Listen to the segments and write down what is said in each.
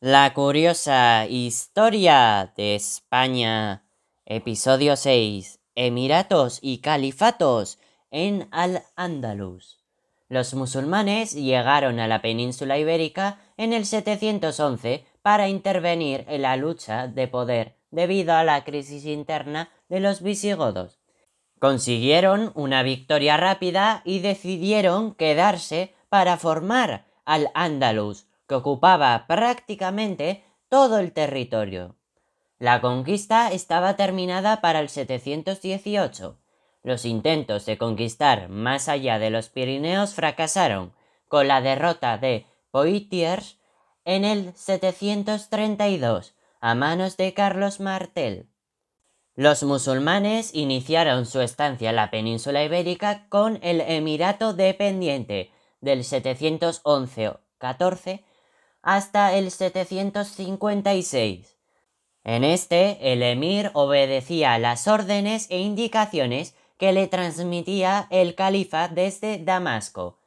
La curiosa historia de España. Episodio 6. Emiratos y califatos en Al-Ándalus. Los musulmanes llegaron a la península ibérica en el 711 para intervenir en la lucha de poder debido a la crisis interna de los visigodos. Consiguieron una victoria rápida y decidieron quedarse para formar Al-Ándalus, que ocupaba prácticamente todo el territorio. La conquista estaba terminada para el 718. Los intentos de conquistar más allá de los Pirineos fracasaron, con la derrota de Poitiers en el 732 a manos de Carlos Martel. Los musulmanes iniciaron su estancia en la península ibérica con el Emirato dependiente del 711-14 hasta el 756. En este, el emir obedecía las órdenes e indicaciones que le transmitía el califa desde Damasco,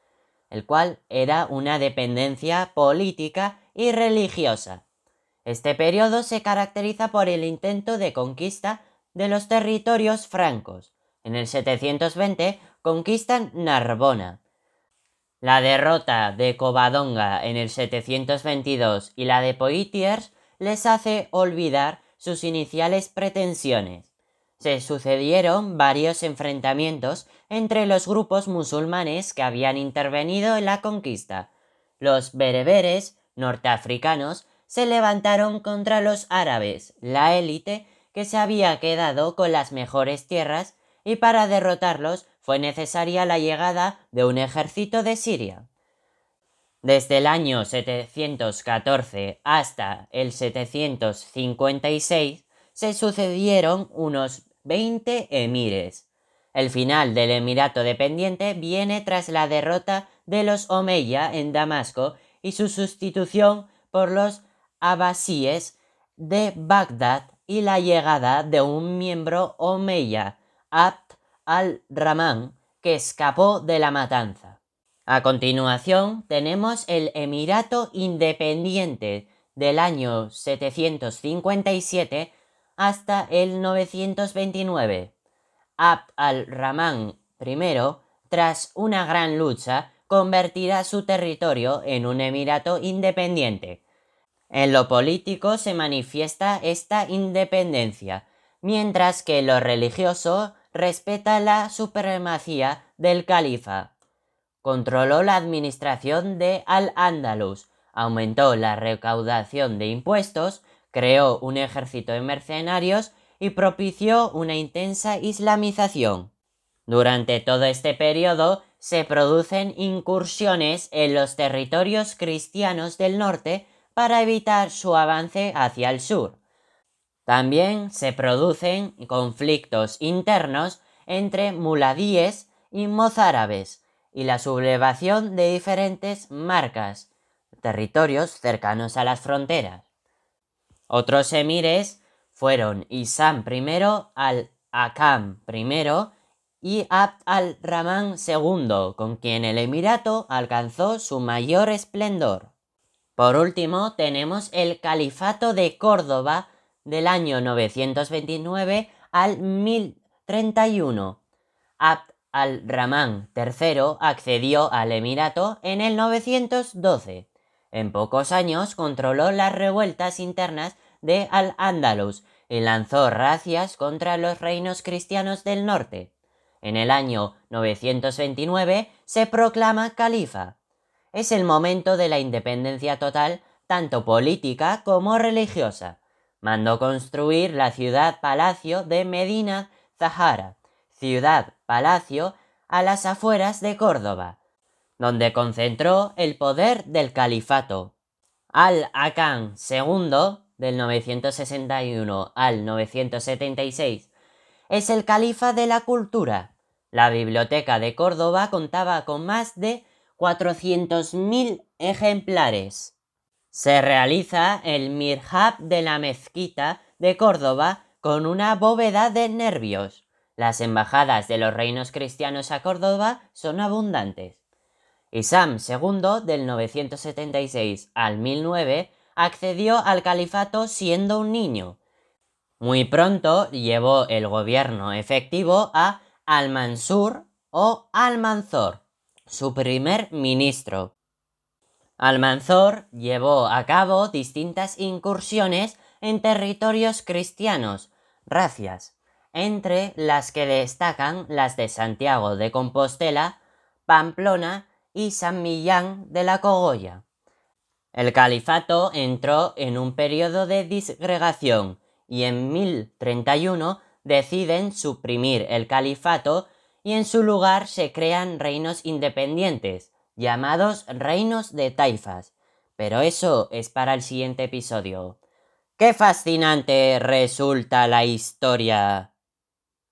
el cual era una dependencia política y religiosa. Este periodo se caracteriza por el intento de conquista de los territorios francos. En el 720 conquistan Narbona, la derrota de Covadonga en el 722 y la de Poitiers les hace olvidar sus iniciales pretensiones. Se sucedieron varios enfrentamientos entre los grupos musulmanes que habían intervenido en la conquista. Los bereberes norteafricanos se levantaron contra los árabes, la élite que se había quedado con las mejores tierras, y para derrotarlos fue necesaria la llegada de un ejército de Siria. Desde el año 714 hasta el 756 se sucedieron unos 20 emires. El final del emirato dependiente viene tras la derrota de los Omeya en Damasco y su sustitución por los abbasíes de Bagdad y la llegada de un miembro Omeya, Abd al-Rahman, que escapó de la matanza. A continuación tenemos el Emirato Independiente del año 757 hasta el 929. Abd al-Rahman I, tras una gran lucha, convertirá su territorio en un emirato independiente. En lo político se manifiesta esta independencia, mientras que en lo religioso respeta la supremacía del califa. Controló la administración de Al-Ándalus, aumentó la recaudación de impuestos, creó un ejército de mercenarios y propició una intensa islamización. Durante todo este periodo se producen incursiones en los territorios cristianos del norte para evitar su avance hacia el sur. También se producen conflictos internos entre muladíes y mozárabes y la sublevación de diferentes marcas, territorios cercanos a las fronteras. Otros emires fueron Isam I, al-Akam I y Abd al-Rahman II, con quien el emirato alcanzó su mayor esplendor. Por último, tenemos el Califato de Córdoba del año 929 al 1031. Abd al-Rahman III accedió al Emirato en el 912. En pocos años controló las revueltas internas de Al-Ándalus y lanzó racias contra los reinos cristianos del norte. En el año 929 se proclama califa. Es el momento de la independencia total, tanto política como religiosa mandó construir la ciudad-palacio de Medina Zahara, ciudad-palacio a las afueras de Córdoba, donde concentró el poder del califato. Al-Akan II, del 961 al 976, es el califa de la cultura. La biblioteca de Córdoba contaba con más de 400.000 ejemplares se realiza el mirhab de la mezquita de Córdoba con una bóveda de nervios. Las embajadas de los reinos cristianos a Córdoba son abundantes. Isam II, del 976 al 1009, accedió al califato siendo un niño. Muy pronto llevó el gobierno efectivo a Al-Mansur o Al-Manzor, su primer ministro. Al-Manzor llevó a cabo distintas incursiones en territorios cristianos, racias, entre las que destacan las de Santiago de Compostela, Pamplona y San Millán de la Cogolla. El califato entró en un periodo de disgregación y en 1031 deciden suprimir el califato y en su lugar se crean reinos independientes, llamados reinos de taifas. Pero eso es para el siguiente episodio. ¡Qué fascinante resulta la historia!